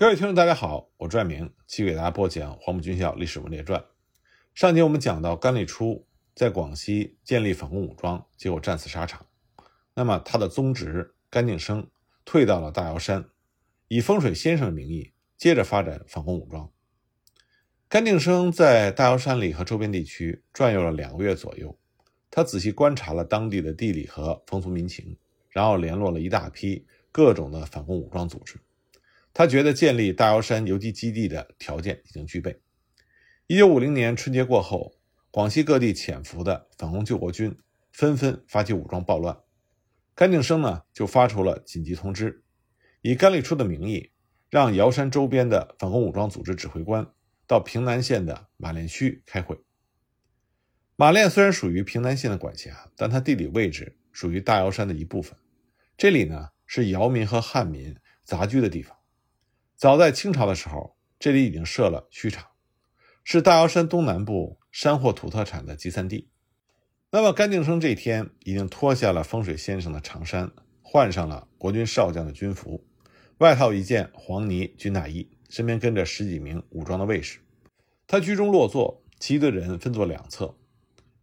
各位听众，大家好，我拽明，继续给大家播讲《黄埔军校历史文列传》。上集我们讲到甘立初在广西建立反共武装，结果战死沙场。那么他的宗侄甘敬生退到了大瑶山，以风水先生的名义接着发展反共武装。甘敬生在大瑶山里和周边地区转悠了两个月左右，他仔细观察了当地的地理和风俗民情，然后联络了一大批各种的反共武装组织。他觉得建立大瑶山游击基地的条件已经具备。一九五零年春节过后，广西各地潜伏的反共救国军纷纷发起武装暴乱。甘敬生呢，就发出了紧急通知，以甘立初的名义，让瑶山周边的反共武装组织指挥官到平南县的马练区开会。马练虽然属于平南县的管辖，但它地理位置属于大瑶山的一部分。这里呢，是瑶民和汉民杂居的地方。早在清朝的时候，这里已经设了墟场，是大瑶山东南部山货土特产的集散地。那么甘敬生这天已经脱下了风水先生的长衫，换上了国军少将的军服，外套一件黄呢军大衣，身边跟着十几名武装的卫士。他居中落座，其余的人分作两侧。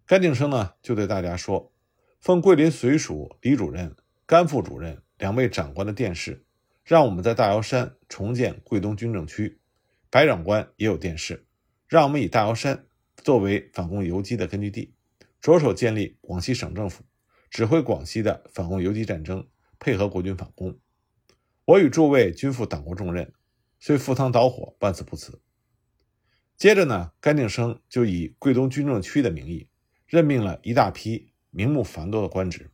甘敬生呢，就对大家说：“奉桂林绥署李主任、甘副主任两位长官的电示。”让我们在大瑶山重建桂东军政区，白长官也有电示，让我们以大瑶山作为反共游击的根据地，着手建立广西省政府，指挥广西的反共游击战争，配合国军反攻。我与诸位均负党国重任，虽赴汤蹈火，万死不辞。接着呢，甘定生就以桂东军政区的名义，任命了一大批名目繁多的官职，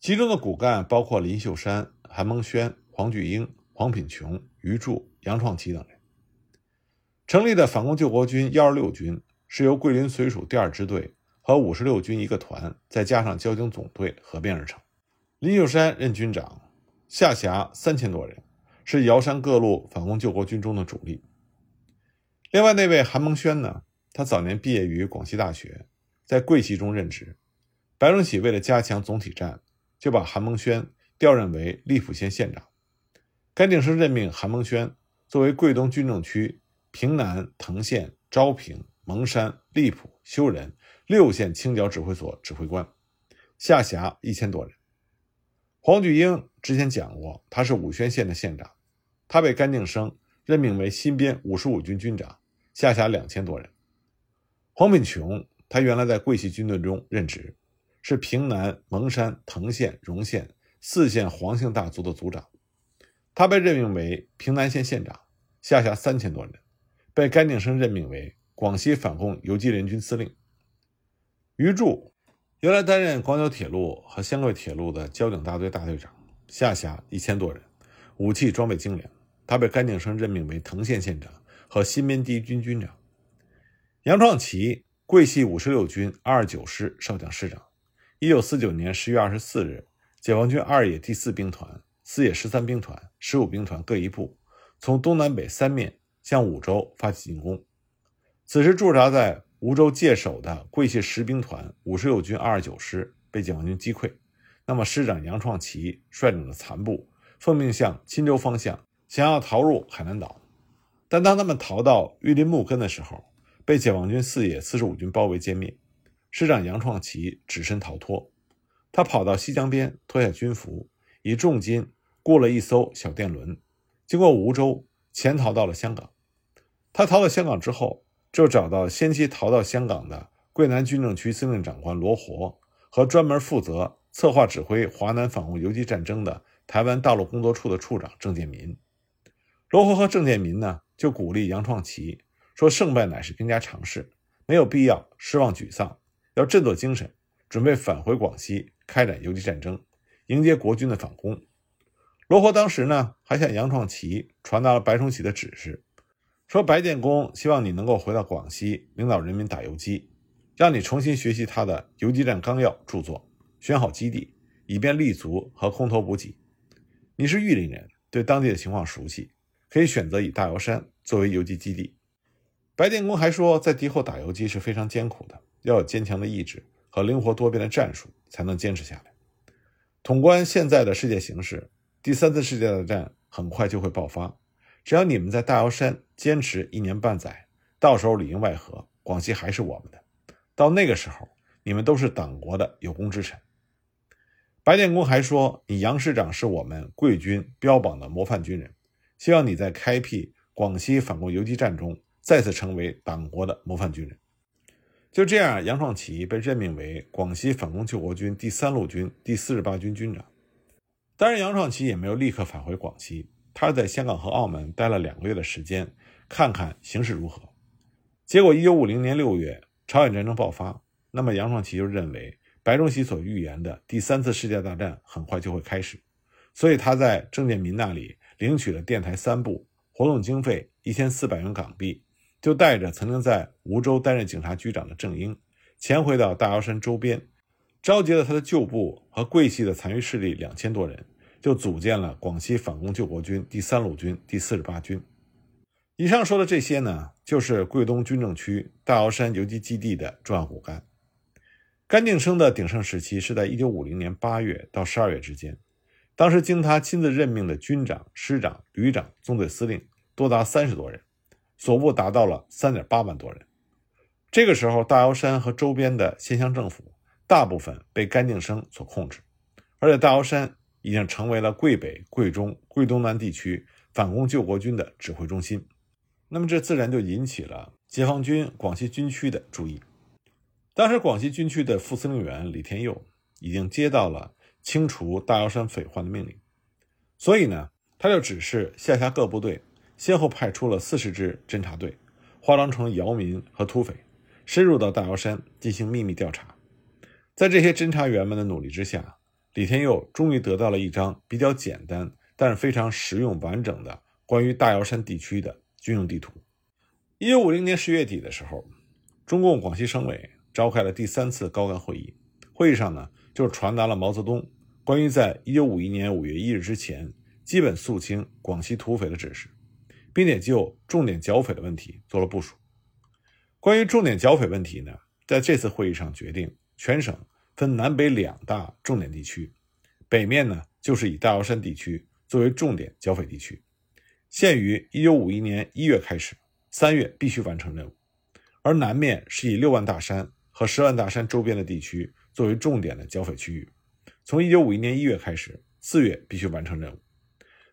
其中的骨干包括林秀山、韩孟轩。黄巨英、黄品琼、余柱、杨创奇等人成立的反共救国军幺二六军，是由桂林绥署第二支队和五十六军一个团，再加上交警总队合并而成。林秀山任军长，下辖三千多人，是瑶山各路反共救国军中的主力。另外那位韩蒙轩呢？他早年毕业于广西大学，在桂系中任职。白崇禧为了加强总体战，就把韩蒙轩调任为利浦县县长。甘敬生任命韩孟轩作为桂东军政区平南、藤县、昭平、蒙山、荔浦、修仁六县清剿指挥所指挥官，下辖一千多人。黄举英之前讲过，他是武宣县的县长，他被甘敬生任命为新编五十五军军长，下辖两千多人。黄品琼，他原来在桂系军队中任职，是平南、蒙山、藤县、荣县四县黄姓大族的族长。他被任命为平南县县长，下辖三千多人，被甘敬生任命为广西反共游击联军司令。余柱原来担任广九铁路和湘桂铁路的交警大队大队长，下辖一千多人，武器装备精良。他被甘敬生任命为藤县县长和新编第一军军长。杨创奇，桂系五十六军二九师少将师长。一九四九年十月二十四日，解放军二野第四兵团。四野十三兵团、十五兵团各一部，从东南北三面向五州发起进攻。此时驻扎在梧州界首的桂系十兵团五十六军二十九师被解放军击溃。那么师长杨创奇率领的残部奉命向钦州方向想要逃入海南岛，但当他们逃到玉林木根的时候，被解放军四野四十五军包围歼灭。师长杨创奇只身逃脱，他跑到西江边脱下军服，以重金。雇了一艘小电轮，经过梧州潜逃到了香港。他逃到香港之后，就找到先期逃到香港的桂南军政区司令长官罗活和专门负责策划指挥华南反共游击战争的台湾大陆工作处的处长郑建民。罗活和郑建民呢，就鼓励杨创奇说：“胜败乃是兵家常事，没有必要失望沮丧，要振作精神，准备返回广西开展游击战争，迎接国军的反攻。”罗活当时呢，还向杨创奇传达了白崇禧的指示，说白建功希望你能够回到广西领导人民打游击，让你重新学习他的游击战纲要著作，选好基地，以便立足和空投补给。你是玉林人，对当地的情况熟悉，可以选择以大瑶山作为游击基地。白建功还说，在敌后打游击是非常艰苦的，要有坚强的意志和灵活多变的战术，才能坚持下来。统观现在的世界形势。第三次世界大战很快就会爆发，只要你们在大瑶山坚持一年半载，到时候里应外合，广西还是我们的。到那个时候，你们都是党国的有功之臣。”白建功还说：“你杨师长是我们贵军标榜的模范军人，希望你在开辟广西反共游击战中再次成为党国的模范军人。”就这样，杨创奇被任命为广西反攻救国军第三路军第四十八军军长。当然，杨创奇也没有立刻返回广西，他是在香港和澳门待了两个月的时间，看看形势如何。结果，一九五零年六月，朝鲜战争爆发，那么杨创奇就认为。白崇禧所预言的第三次世界大战很快就会开始，所以他在郑建民那里领取了电台三部，活动经费一千四百元港币，就带着曾经在梧州担任警察局长的郑英，潜回到大瑶山周边，召集了他的旧部和桂系的残余势力两千多人，就组建了广西反攻救国军第三路军第四十八军。以上说的这些呢，就是桂东军政区大瑶山游击基地的重要骨干。甘定生的鼎盛时期是在1950年8月到12月之间，当时经他亲自任命的军长、师长、旅长、纵队司令多达三十多人，所部达到了3.8万多人。这个时候，大瑶山和周边的县乡政府大部分被甘定生所控制，而且大瑶山已经成为了桂北、桂中、桂东南地区反攻救国军的指挥中心。那么，这自然就引起了解放军广西军区的注意。当时，广西军区的副司令员李天佑已经接到了清除大瑶山匪患的命令，所以呢，他就指示下辖各部队先后派出了四十支侦察队，化妆成姚民和土匪，深入到大瑶山进行秘密调查。在这些侦察员们的努力之下，李天佑终于得到了一张比较简单但是非常实用完整的关于大瑶山地区的军用地图。一九五零年十月底的时候，中共广西省委。召开了第三次高干会议，会议上呢，就传达了毛泽东关于在一九五一年五月一日之前基本肃清广西土匪的指示，并且就重点剿匪的问题做了部署。关于重点剿匪问题呢，在这次会议上决定，全省分南北两大重点地区，北面呢就是以大瑶山地区作为重点剿匪地区，限于一九五一年一月开始，三月必须完成任务，而南面是以六万大山。和十万大山周边的地区作为重点的剿匪区域，从一九五一年一月开始，四月必须完成任务。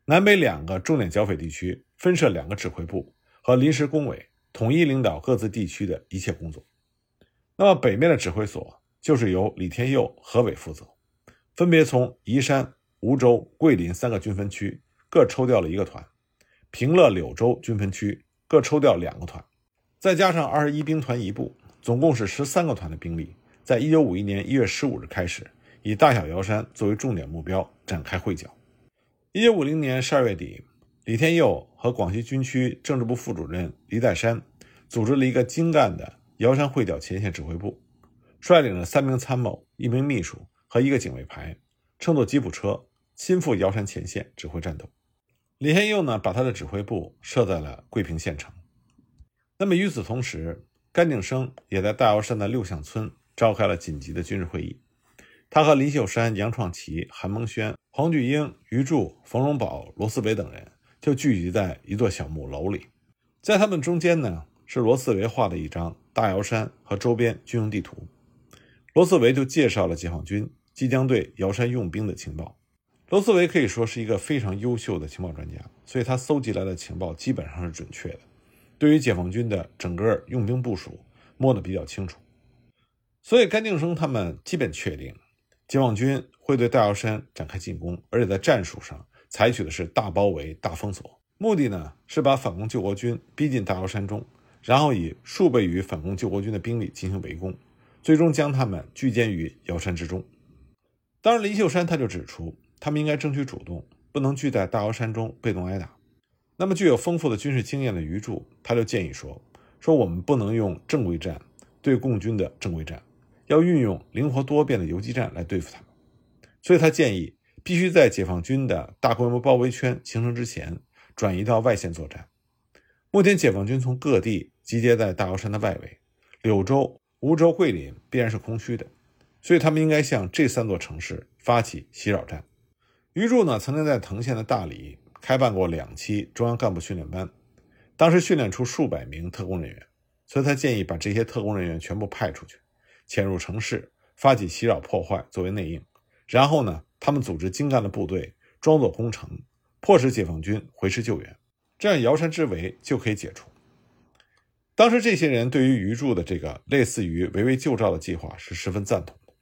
南北两个重点剿匪地区分设两个指挥部和临时工委，统一领导各自地区的一切工作。那么北面的指挥所就是由李天佑、何伟负责，分别从宜山、梧州、桂林三个军分区各抽调了一个团，平乐、柳州军分区各抽调两个团，再加上二十一兵团一部。总共是十三个团的兵力，在一九五一年一月十五日开始，以大小瑶山作为重点目标展开会剿。一九五零年十二月底，李天佑和广西军区政治部副主任黎代山组织了一个精干的瑶山会剿前线指挥部，率领了三名参谋、一名秘书和一个警卫排，乘坐吉普车亲赴瑶山前线指挥战斗。李天佑呢，把他的指挥部设在了桂平县城。那么与此同时，甘定生也在大瑶山的六巷村召开了紧急的军事会议。他和林秀山、杨创奇、韩蒙轩、黄巨英、于柱、冯荣宝、罗思维等人就聚集在一座小木楼里。在他们中间呢，是罗思维画的一张大瑶山和周边军用地图。罗斯维就介绍了解放军即将对瑶山用兵的情报。罗斯维可以说是一个非常优秀的情报专家，所以他搜集来的情报基本上是准确的。对于解放军的整个用兵部署摸得比较清楚，所以甘定生他们基本确定，解放军会对大瑶山展开进攻，而且在战术上采取的是大包围、大封锁，目的呢是把反攻救国军逼进大瑶山中，然后以数倍于反攻救国军的兵力进行围攻，最终将他们聚歼于瑶山之中。当然，林秀山他就指出，他们应该争取主动，不能聚在大瑶山中被动挨打。那么，具有丰富的军事经验的余柱，他就建议说：“说我们不能用正规战对共军的正规战，要运用灵活多变的游击战来对付他们。所以他建议，必须在解放军的大规模包围圈形成之前，转移到外线作战。目前，解放军从各地集结在大瑶山的外围，柳州、梧州、桂林必然是空虚的，所以他们应该向这三座城市发起袭扰战。”余柱呢，曾经在藤县的大理。开办过两期中央干部训练班，当时训练出数百名特工人员，所以他建议把这些特工人员全部派出去，潜入城市，发起袭扰破坏作为内应，然后呢，他们组织精干的部队，装作攻城，迫使解放军回师救援，这样瑶山之围就可以解除。当时这些人对于余柱的这个类似于围魏救赵的计划是十分赞同的。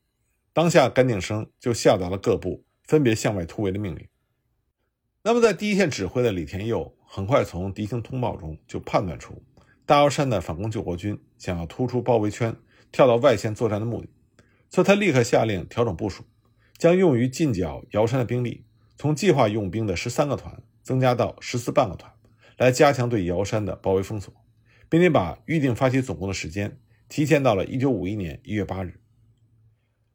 当下甘定生就下达了各部分别向外突围的命令。那么，在第一线指挥的李天佑很快从敌情通报中就判断出大瑶山的反攻救国军想要突出包围圈，跳到外线作战的目的，所以他立刻下令调整部署，将用于进剿瑶山的兵力从计划用兵的十三个团增加到十四半个团，来加强对瑶山的包围封锁。并且把预定发起总攻的时间提前到了一九五一年一月八日。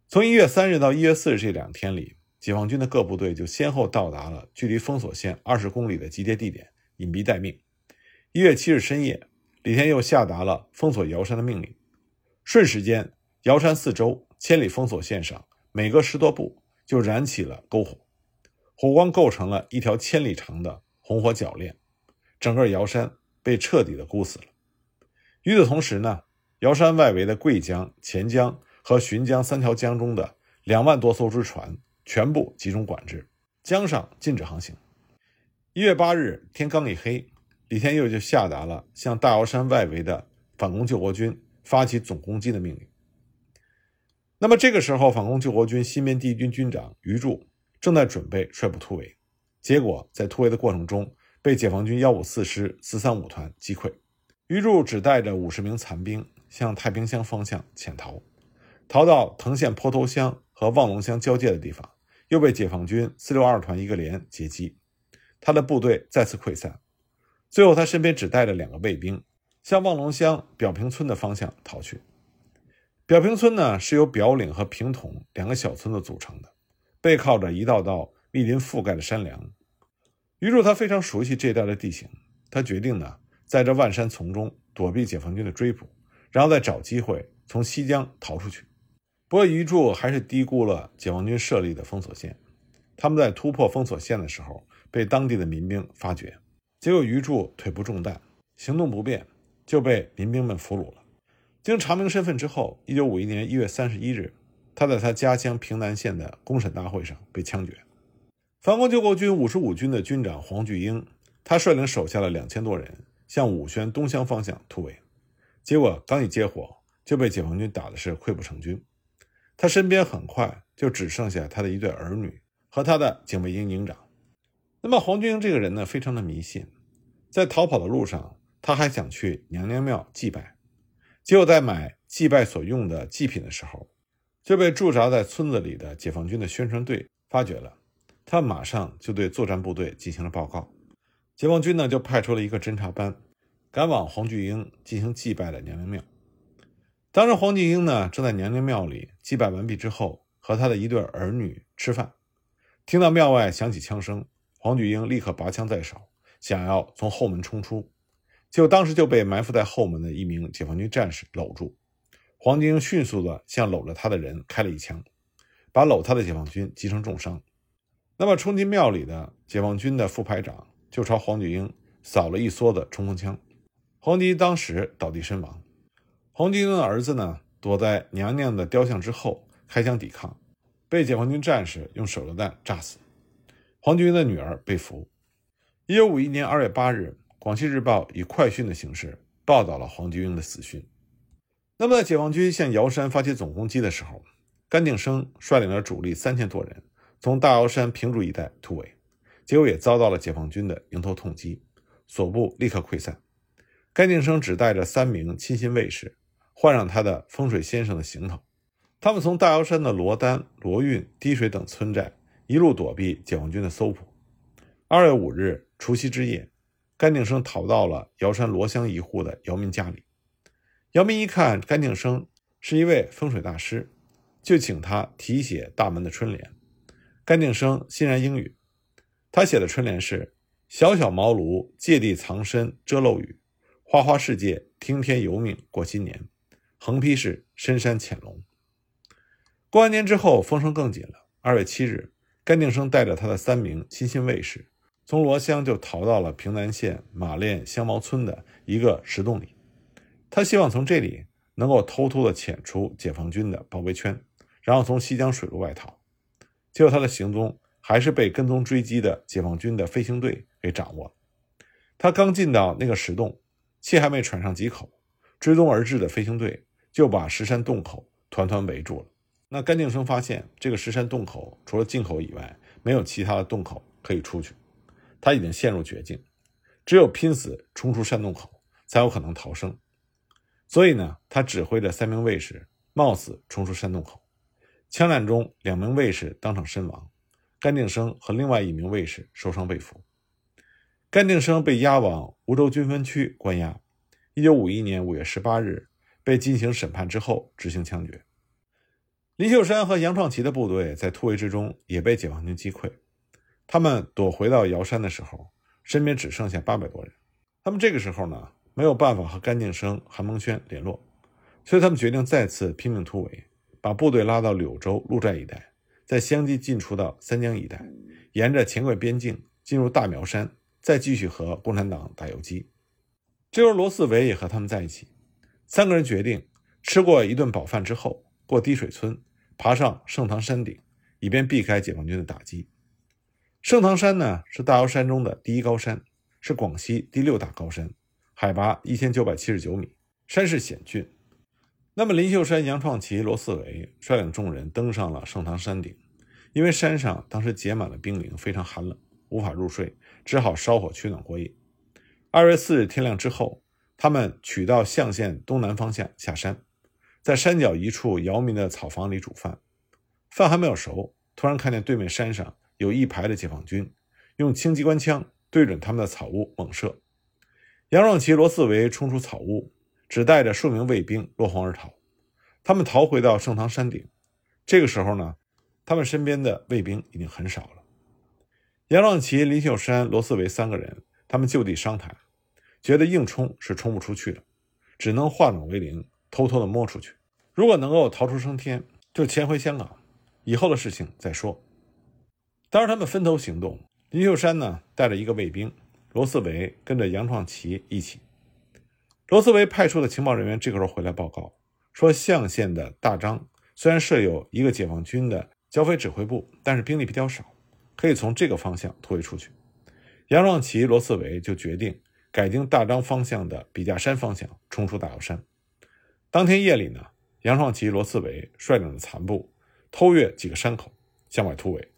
从一月三日到一月四日这两天里，解放军的各部队就先后到达了距离封锁线二十公里的集结地点，隐蔽待命。一月七日深夜，李天佑下达了封锁瑶山的命令。瞬时间，瑶山四周千里封锁线上，每隔十多步就燃起了篝火，火光构成了一条千里长的红火铰链，整个瑶山被彻底的箍死了。与此同时呢，瑶山外围的桂江、钱江和浔江三条江中的两万多艘之船全部集中管制，江上禁止航行。一月八日天刚一黑，李天佑就下达了向大瑶山外围的反攻救国军发起总攻击的命令。那么这个时候，反攻救国军新编第一军军长余柱正在准备率部突围，结果在突围的过程中被解放军幺五四师四三五团击溃。余柱只带着五十名残兵向太平乡方向潜逃，逃到藤县坡头乡和望龙乡交界的地方，又被解放军四六二团一个连截击，他的部队再次溃散。最后，他身边只带着两个卫兵，向望龙乡表平村的方向逃去。表平村呢，是由表岭和平统两个小村子组成的，背靠着一道道密林覆盖的山梁。余柱他非常熟悉这一带的地形，他决定呢。在这万山丛中躲避解放军的追捕，然后再找机会从西江逃出去。不过余柱还是低估了解放军设立的封锁线。他们在突破封锁线的时候，被当地的民兵发觉，结果余柱腿部中弹，行动不便，就被民兵们俘虏了。经查明身份之后，一九五一年一月三十一日，他在他家乡平南县的公审大会上被枪决。反攻救国军五十五军的军长黄巨英，他率领手下的两千多人。向武宣东乡方向突围，结果刚一接火，就被解放军打的是溃不成军。他身边很快就只剩下他的一对儿女和他的警卫营营长。那么黄军英这个人呢，非常的迷信，在逃跑的路上，他还想去娘娘庙祭拜，结果在买祭拜所用的祭品的时候，就被驻扎在村子里的解放军的宣传队发觉了。他马上就对作战部队进行了报告。解放军呢，就派出了一个侦察班，赶往黄巨英进行祭拜的娘娘庙。当时黄巨英呢，正在娘娘庙里祭拜完毕之后，和他的一对儿女吃饭，听到庙外响起枪声，黄巨英立刻拔枪在手，想要从后门冲出，结果当时就被埋伏在后门的一名解放军战士搂住。黄巨英迅速的向搂着他的人开了一枪，把搂他的解放军击成重伤。那么冲进庙里的解放军的副排长。就朝黄巨英扫了一梭子冲锋枪，黄巨英当时倒地身亡。黄巨英的儿子呢，躲在娘娘的雕像之后开枪抵抗，被解放军战士用手榴弹炸死。黄巨英的女儿被俘。一九五一年二月八日，《广西日报》以快讯的形式报道了黄巨英的死讯。那么，在解放军向瑶山发起总攻击的时候，甘定生率领了主力三千多人，从大瑶山平竹一带突围。结果也遭到了解放军的迎头痛击，所部立刻溃散。甘定生只带着三名亲信卫士，换上他的风水先生的行头，他们从大瑶山的罗丹、罗运、滴水等村寨一路躲避解放军的搜捕。二月五日除夕之夜，甘定生逃到了瑶山罗乡一户的姚民家里。姚民一看甘定生是一位风水大师，就请他题写大门的春联。甘定生欣然应允。他写的春联是：“小小茅庐借地藏身遮漏雨，花花世界听天由命过新年。”横批是“深山潜龙”。过完年之后，风声更紧了。二月七日，甘定生带着他的三名亲信卫士，从罗乡就逃到了平南县马练香茅村的一个石洞里。他希望从这里能够偷偷的潜出解放军的包围圈，然后从西江水路外逃。结果他的行踪还是被跟踪追击的解放军的飞行队给掌握了。他刚进到那个石洞，气还没喘上几口，追踪而至的飞行队就把石山洞口团团围住了。那甘定生发现这个石山洞口除了进口以外，没有其他的洞口可以出去，他已经陷入绝境，只有拼死冲出山洞口，才有可能逃生。所以呢，他指挥着三名卫士冒死冲出山洞口，枪战中两名卫士当场身亡，甘定生和另外一名卫士受伤被俘。甘定生被押往梧州军分区关押，一九五一年五月十八日被进行审判之后执行枪决。林秀山和杨创奇的部队在突围之中也被解放军击溃，他们躲回到瑶山的时候，身边只剩下八百多人。他们这个时候呢？没有办法和甘定生、韩蒙轩联络，所以他们决定再次拼命突围，把部队拉到柳州鹿寨一带，再相继进出到三江一带，沿着黔桂边境进入大苗山，再继续和共产党打游击。这时候罗四维也和他们在一起，三个人决定吃过一顿饱饭之后，过滴水村，爬上盛唐山顶，以便避开解放军的打击。盛唐山呢，是大瑶山中的第一高山，是广西第六大高山。海拔一千九百七十九米，山势险峻。那么林秀山、杨创奇、罗四维率领众人登上了盛唐山顶，因为山上当时结满了冰凌，非常寒冷，无法入睡，只好烧火取暖过夜。二月四日天亮之后，他们取到象县东南方向下山，在山脚一处姚民的草房里煮饭。饭还没有熟，突然看见对面山上有一排的解放军，用轻机关枪对准他们的草屋猛射。杨壮奇、罗四维冲出草屋，只带着数名卫兵落荒而逃。他们逃回到盛唐山顶。这个时候呢，他们身边的卫兵已经很少了。杨壮奇、林秀山、罗四维三个人，他们就地商谈，觉得硬冲是冲不出去的，只能化整为零，偷偷的摸出去。如果能够逃出升天，就潜回香港，以后的事情再说。当时他们分头行动，林秀山呢带着一个卫兵。罗斯维跟着杨创奇一起。罗斯维派出的情报人员这个时候回来报告说，象县的大张虽然设有一个解放军的剿匪指挥部，但是兵力比较少，可以从这个方向突围出去。杨创奇、罗斯维就决定改经大张方向的笔架山方向冲出大瑶山。当天夜里呢，杨创奇、罗斯维率领着残部偷越几个山口向外突围。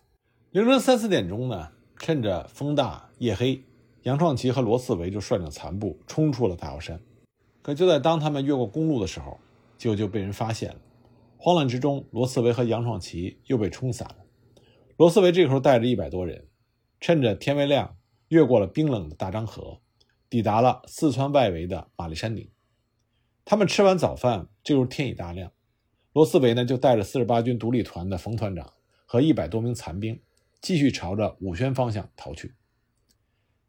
凌晨三四点钟呢，趁着风大夜黑。杨创奇和罗四维就率领残部冲出了大瑶山，可就在当他们越过公路的时候，结果就被人发现了。慌乱之中，罗斯维和杨创奇又被冲散了。罗斯维这时候带着一百多人，趁着天未亮，越过了冰冷的大漳河，抵达了四川外围的马力山顶。他们吃完早饭，这时候天已大亮。罗斯维呢，就带着四十八军独立团的冯团长和一百多名残兵，继续朝着武宣方向逃去。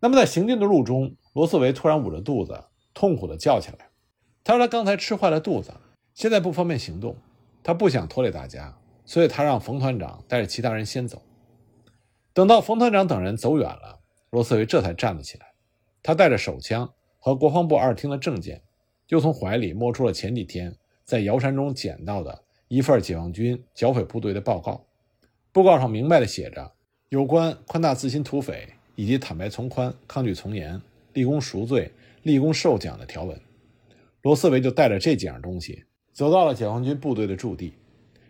那么在行进的路中，罗斯维突然捂着肚子，痛苦地叫起来。他说：“他刚才吃坏了肚子，现在不方便行动，他不想拖累大家，所以他让冯团长带着其他人先走。等到冯团长等人走远了，罗斯维这才站了起来。他带着手枪和国防部二厅的证件，又从怀里摸出了前几天在瑶山中捡到的一份解放军剿匪部队的报告。报告上明白地写着有关宽大自新土匪。”以及坦白从宽、抗拒从严、立功赎罪、立功受奖的条文，罗斯维就带着这几样东西走到了解放军部队的驻地。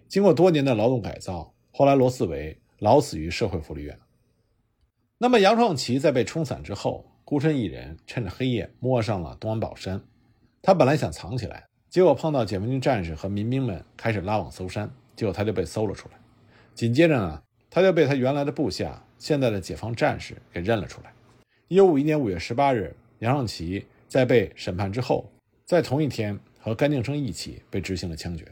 经过多年的劳动改造，后来罗斯维老死于社会福利院。那么杨创奇在被冲散之后，孤身一人趁着黑夜摸上了东安宝山。他本来想藏起来，结果碰到解放军战士和民兵们开始拉网搜山，结果他就被搜了出来。紧接着呢，他就被他原来的部下。现在的解放战士给认了出来。一九五一年五月十八日，杨尚奇在被审判之后，在同一天和甘定生一起被执行了枪决。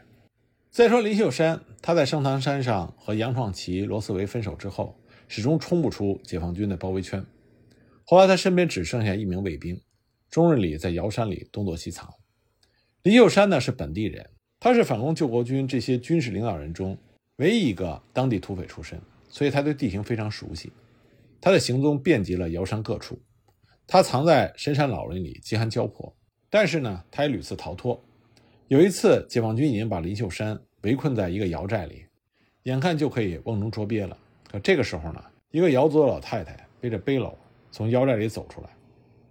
再说林秀山，他在盛唐山上和杨创奇、罗斯维分手之后，始终冲不出解放军的包围圈。后来他身边只剩下一名卫兵，终日里在瑶山里东躲西藏。林秀山呢是本地人，他是反攻救国军这些军事领导人中唯一一个当地土匪出身。所以他对地形非常熟悉。他的行踪遍及了瑶山各处。他藏在深山老林里，饥寒交迫，但是呢，他也屡次逃脱。有一次，解放军已经把林秀山围困在一个瑶寨里，眼看就可以瓮中捉鳖了。可这个时候呢，一个瑶族的老太太背着背篓从瑶寨里走出来。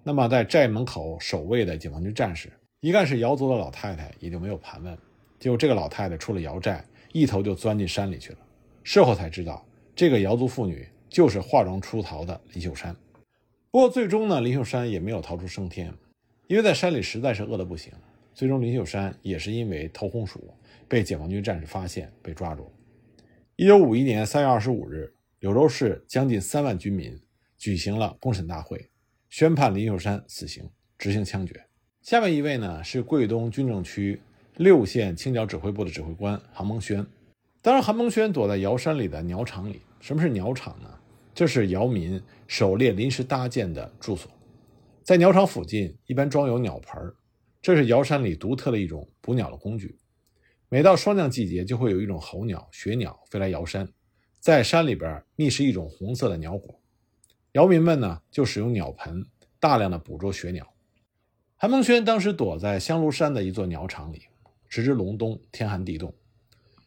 那么，在寨门口守卫的解放军战士一看是瑶族的老太太，也就没有盘问。结果，这个老太太出了瑶寨，一头就钻进山里去了。事后才知道，这个瑶族妇女就是化妆出逃的林秀山。不过，最终呢，林秀山也没有逃出升天，因为在山里实在是饿得不行。最终，林秀山也是因为偷红薯被解放军战士发现，被抓住。一九五一年三月二十五日，柳州市将近三万军民举行了公审大会，宣判林秀山死刑，执行枪决。下面一位呢，是桂东军政区。六县清剿指挥部的指挥官韩蒙轩，当然，韩蒙轩躲在瑶山里的鸟场里。什么是鸟场呢？这是瑶民狩猎临时搭建的住所，在鸟场附近一般装有鸟盆这是瑶山里独特的一种捕鸟的工具。每到霜降季节，就会有一种候鸟、雪鸟飞来瑶山，在山里边觅食一种红色的鸟果。瑶民们呢，就使用鸟盆大量的捕捉雪鸟。韩蒙轩当时躲在香炉山的一座鸟场里。时值隆冬，天寒地冻。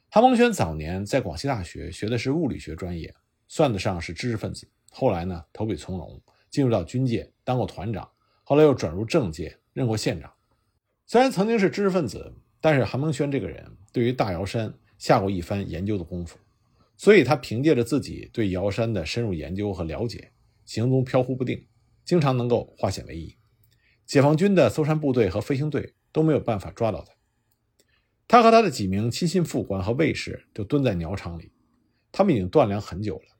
韩蒙轩早年在广西大学学的是物理学专业，算得上是知识分子。后来呢，投笔从戎，进入到军界，当过团长。后来又转入政界，任过县长。虽然曾经是知识分子，但是韩蒙轩这个人对于大瑶山下过一番研究的功夫，所以他凭借着自己对瑶山的深入研究和了解，行踪飘忽不定，经常能够化险为夷。解放军的搜山部队和飞行队都没有办法抓到他。他和他的几名亲信副官和卫士就蹲在鸟场里，他们已经断粮很久了。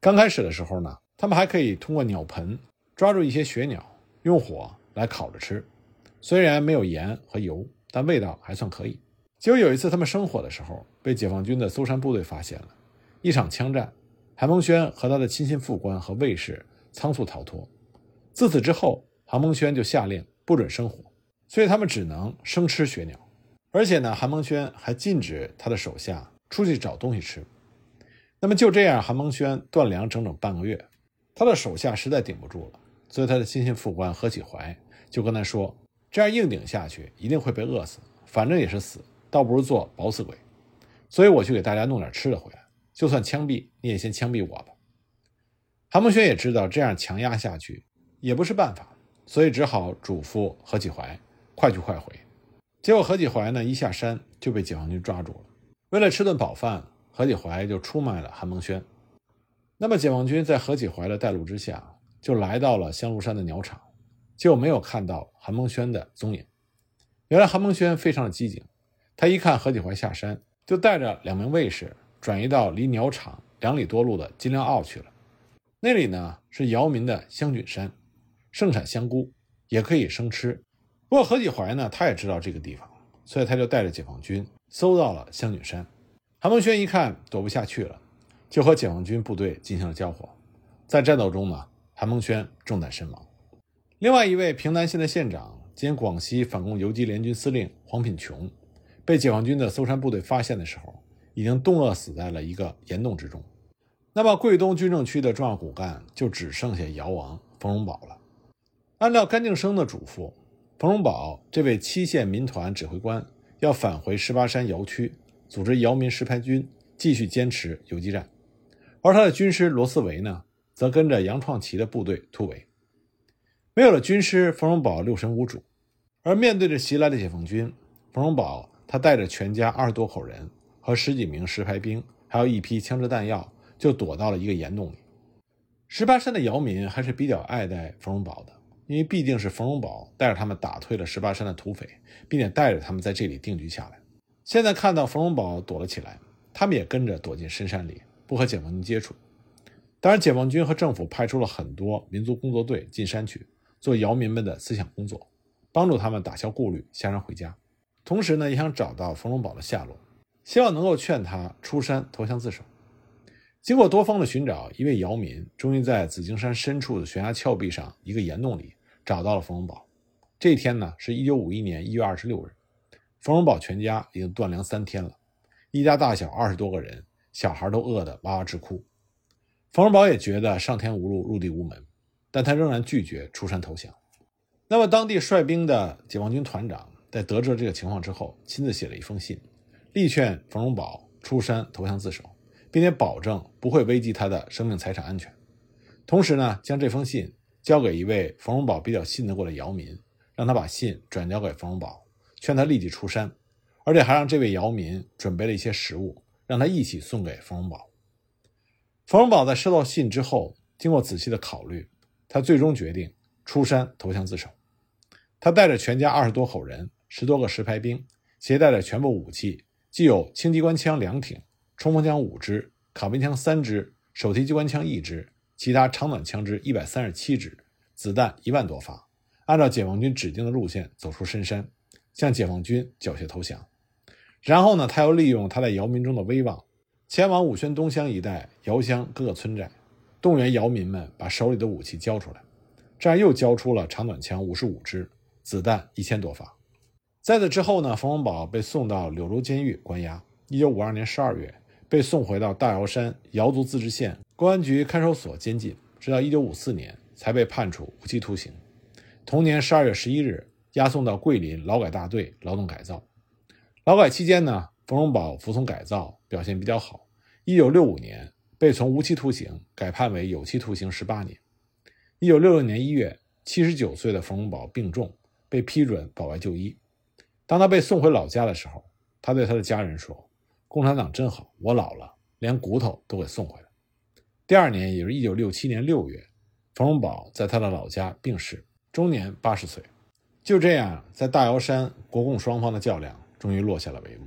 刚开始的时候呢，他们还可以通过鸟盆抓住一些雪鸟，用火来烤着吃。虽然没有盐和油，但味道还算可以。结果有一次他们生火的时候，被解放军的搜山部队发现了。一场枪战，韩蒙轩和他的亲信副官和卫士仓促逃脱。自此之后，韩蒙轩就下令不准生火，所以他们只能生吃雪鸟。而且呢，韩蒙轩还禁止他的手下出去找东西吃。那么就这样，韩蒙轩断粮整整半个月，他的手下实在顶不住了，所以他的亲信副官何启怀就跟他说：“这样硬顶下去，一定会被饿死，反正也是死，倒不如做饱死鬼。所以我去给大家弄点吃的回来，就算枪毙你也先枪毙我吧。”韩孟轩也知道这样强压下去也不是办法，所以只好嘱咐何启怀快去快回。结果何启怀呢，一下山就被解放军抓住了。为了吃顿饱饭，何启怀就出卖了韩孟轩。那么解放军在何启怀的带路之下，就来到了香炉山的鸟场，就没有看到韩蒙轩的踪影。原来韩蒙轩非常的机警，他一看何启怀下山，就带着两名卫士转移到离鸟场两里多路的金梁坳去了。那里呢是姚民的香菌山，盛产香菇，也可以生吃。不过何启怀呢，他也知道这个地方，所以他就带着解放军搜到了香菌山。韩孟轩一看躲不下去了，就和解放军部队进行了交火。在战斗中呢，韩孟轩中弹身亡。另外一位平南县的县长兼广西反共游击联军司令黄品琼，被解放军的搜山部队发现的时候，已经冻饿死在了一个岩洞之中。那么桂东军政区的重要骨干就只剩下姚王冯荣宝了。按照甘敬生的嘱咐。冯荣宝这位七县民团指挥官要返回十八山瑶区，组织姚民实派军继续坚持游击战，而他的军师罗思维呢，则跟着杨创奇的部队突围。没有了军师，冯荣宝六神无主，而面对着袭来的解放军，冯荣宝他带着全家二十多口人和十几名实排兵，还有一批枪支弹药，就躲到了一个岩洞里。十八山的姚民还是比较爱戴冯荣宝的。因为毕竟是冯荣宝带着他们打退了十八山的土匪，并且带着他们在这里定居下来。现在看到冯荣宝躲了起来，他们也跟着躲进深山里，不和解放军接触。当然，解放军和政府派出了很多民族工作队进山去做姚民们的思想工作，帮助他们打消顾虑，下山回家。同时呢，也想找到冯荣宝的下落，希望能够劝他出山投降自首。经过多方的寻找，一位姚民终于在紫荆山深处的悬崖峭壁上一个岩洞里找到了冯荣宝。这天呢，是一九五一年一月二十六日。冯荣宝全家已经断粮三天了，一家大小二十多个人，小孩都饿得哇哇直哭。冯荣宝也觉得上天无路，入地无门，但他仍然拒绝出山投降。那么，当地率兵的解放军团长在得知了这个情况之后，亲自写了一封信，力劝冯荣宝出山投降自首，并且保证不会危及他的生命财产安全。同时呢，将这封信交给一位冯荣宝比较信得过的姚民，让他把信转交给冯荣宝，劝他立即出山，而且还让这位姚民准备了一些食物，让他一起送给冯荣宝。冯荣宝在收到信之后，经过仔细的考虑，他最终决定出山投降自首。他带着全家二十多口人、十多个石牌兵，携带着全部武器，既有轻机关枪两挺、冲锋枪五支、卡宾枪三支、手提机关枪一支。其他长短枪支一百三十七支，子弹一万多发，按照解放军指定的路线走出深山，向解放军缴械投降。然后呢，他又利用他在姚民中的威望，前往武宣东乡一带姚乡各个村寨，动员姚民们把手里的武器交出来。这样又交出了长短枪五十五支，子弹一千多发。在此之后呢，冯文宝被送到柳州监狱关押。一九五二年十二月，被送回到大瑶山瑶族自治县。公安局看守所监禁，直到1954年才被判处无期徒刑。同年12月11日，押送到桂林劳改大队劳动改造。劳改期间呢，冯荣宝服从改造，表现比较好。1965年被从无期徒刑改判为有期徒刑18年。1966年1月，79岁的冯荣宝病重，被批准保外就医。当他被送回老家的时候，他对他的家人说：“共产党真好，我老了，连骨头都给送回来。”第二年，也就是一九六七年六月，冯荣宝在他的老家病逝，终年八十岁。就这样，在大瑶山，国共双方的较量终于落下了帷幕。